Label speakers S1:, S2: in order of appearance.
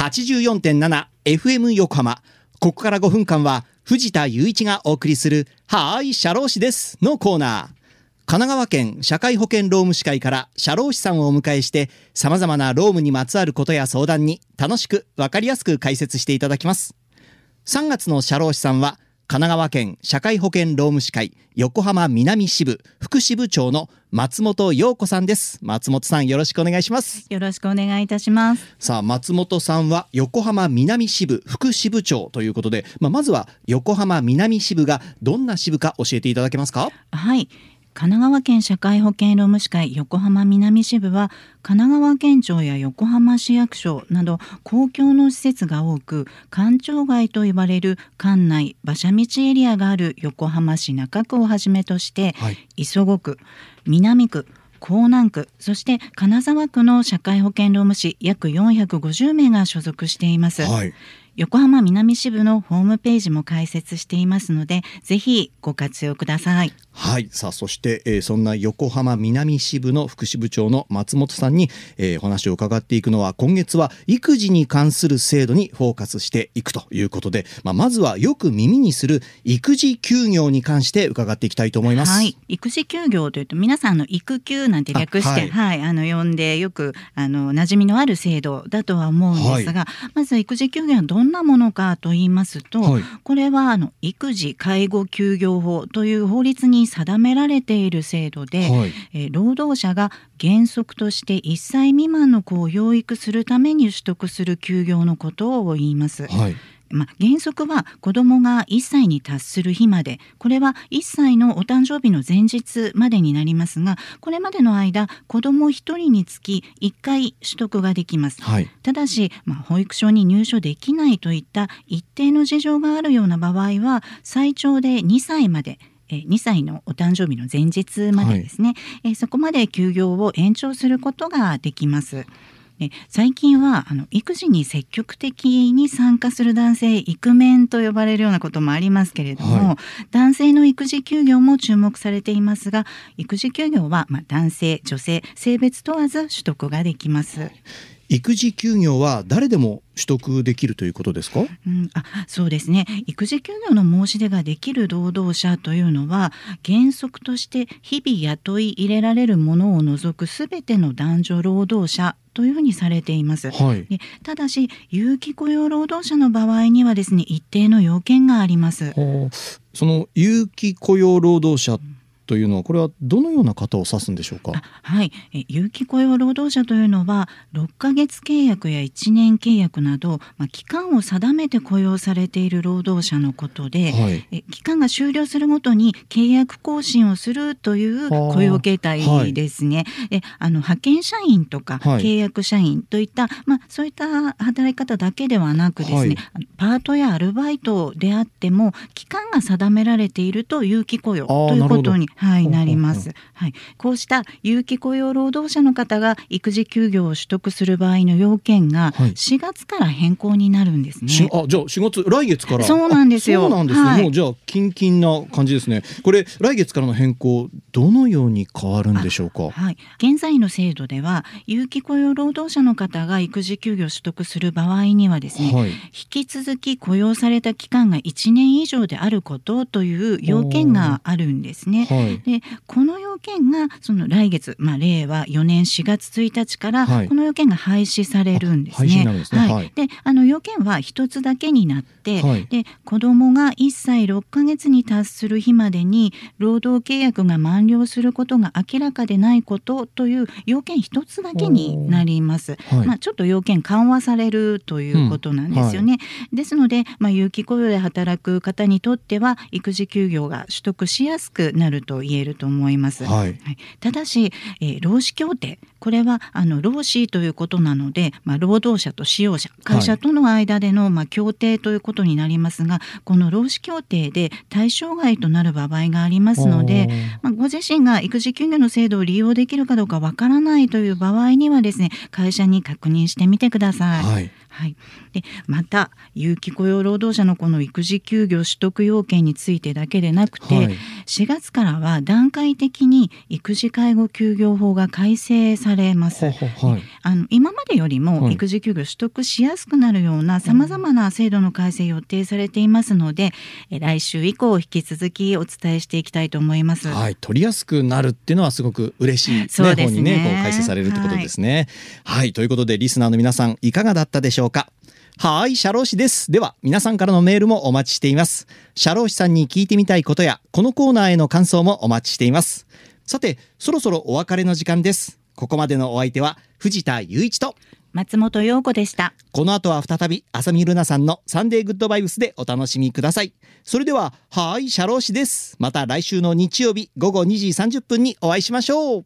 S1: 84.7FM 横浜。ここから5分間は藤田雄一がお送りするはーい、社労士ですのコーナー。神奈川県社会保険労務士会から社労士さんをお迎えして様々な労務にまつわることや相談に楽しくわかりやすく解説していただきます。3月の社労士さんは神奈川県社会保険労務士会横浜南支部副支部長の松本陽子さんです。松本さんよろしくお願いします。
S2: よろしくお願いいたします。
S1: さあ松本さんは横浜南支部副支部長ということで、まあ、まずは横浜南支部がどんな支部か教えていただけますか？
S2: はい神奈川県社会保険労務士会横浜南支部は神奈川県庁や横浜市役所など公共の施設が多く官庁街と呼ばれる関内馬車道エリアがある横浜市中区をはじめとして、はい、磯子区南区江南区そして金沢区の社会保険労務士約450名が所属しています、はい、横浜南支部のホームページも開設していますのでぜひご活用ください。
S1: はい。さあそして、えー、そんな横浜南支部の副支部長の松本さんに、えー、お話を伺っていくのは今月は育児に関する制度にフォーカスしていくということで、まあ、まずはよく耳にする育児休業に関して伺っていきたいと思います、
S2: はい、育児休業というと皆さんの育休なんて略して、はい、はい、あの呼んでよくあの馴染みのある制度だとは思うんですが、はい、まず育児休業はどんなものかと言いますと、はい、これはあの育児介護休業法という法律に定められている制度で、はい、え労働者が原則として1歳未満の子を養育するために取得する休業のことを言います。はいまあ、原則は子どもが1歳に達する日までこれは1歳のお誕生日の前日までになりますがこれまでの間子ども1人につき1回取得ができます、はい、ただし、まあ、保育所に入所できないといった一定の事情があるような場合は最長で2歳まで2歳のお誕生日の前日までですね、はい、そこまで休業を延長することができます。最近はあの育児に積極的に参加する男性イクメンと呼ばれるようなこともありますけれども、はい、男性の育児休業も注目されていますが育児休業はまあ男性女性性別問わず取得ができます。
S1: 育児休業は誰でも取得できるということですか、
S2: うん、あそうですね。育児休業の申し出ができる労働者というのは原則として日々雇い入れられるものを除くすべての男女労働者というふうにされています、はい、ただし有期雇用労働者の場合にはですね一定の要件があります。
S1: その有期雇用労働者というのはこれはどのような方を指すんでしょうか？
S2: はい。有期雇用労働者というのは6ヶ月契約や1年契約など、まあ、期間を定めて雇用されている労働者のことで、はい、え期間が終了するごとに契約更新をするという雇用形態ですね、はい、あの派遣社員とか契約社員といった、はい、まあ、そういった働き方だけではなくですね、パートやアルバイトであっても期間が定められていると有期雇用ということにはい、なります。はい、こうした有期雇用労働者の方が育児休業を取得する場合の要件が4月から変更になるんですね。
S1: はい、あ、じゃあ4月来月から
S2: そうなんですよ。
S1: そうなんですね。はい、もうじゃあキンキンな感じですね。これ来月からの変更どのように変わるんでしょうか？
S2: はい、現在の制度では有期雇用労働者の方が育児休業を取得する場合にはですね、はい、引き続き雇用された期間が1年以上であることという要件があるんですね。はい、でこの要件がその来月、まあ、令和4年4月1日からこの要件が廃止されるんですね。はい、であの要件は一つだけになって、はい、で子どもが1歳6か月に達する日までに労働契約が満了することが明らかでないことという要件一つだけになります。はい、まあ、ちょっと要件緩和されるということなんですよね。うん、ですので、まあ、有期雇用で働く方にとっては育児休業が取得しやすくなると言えると思います。はい、ただし、えー、労使協定。これはあの労使ということなので、まあ、労働者と使用者。会社との間での、まあ、協定ということになりますがこの労使協定で対象外となる場合がありますので、まあ、ご自身が育児休業の制度を利用できるかどうかわからないという場合にはですね会社に確認してみてください。はいはい、でまた有期雇用労働者のこの育児休業取得要件についてだけでなくて、はい、4月からは段階的に育児介護休業法が改正されます。はい、あの今までよりも育児休業取得しやすくなるようなさまざまな制度の改正予定されていますので、うん、来週以降引き続きお伝えしていきたいと思います。
S1: はい、取りやすくなるっていうのはすごく嬉しい、ね、そうですね。ねこう改正されるってことですね。はい、はい、ということでリスナーの皆さんいかがだったでしょうか？はい、社労士です。では、皆さんからのメールもお待ちしています。社労士さんに聞いてみたいことや、このコーナーへの感想もお待ちしています。さて、そろそろお別れの時間です。ここまでのお相手は、藤田雄一と、
S2: 松本陽子でした。
S1: この後は再び、浅見ルナさんのサンデーグッドバイブスでお楽しみください。それでは、はい、社労士です。また来週の日曜日午後2時30分にお会いしましょう。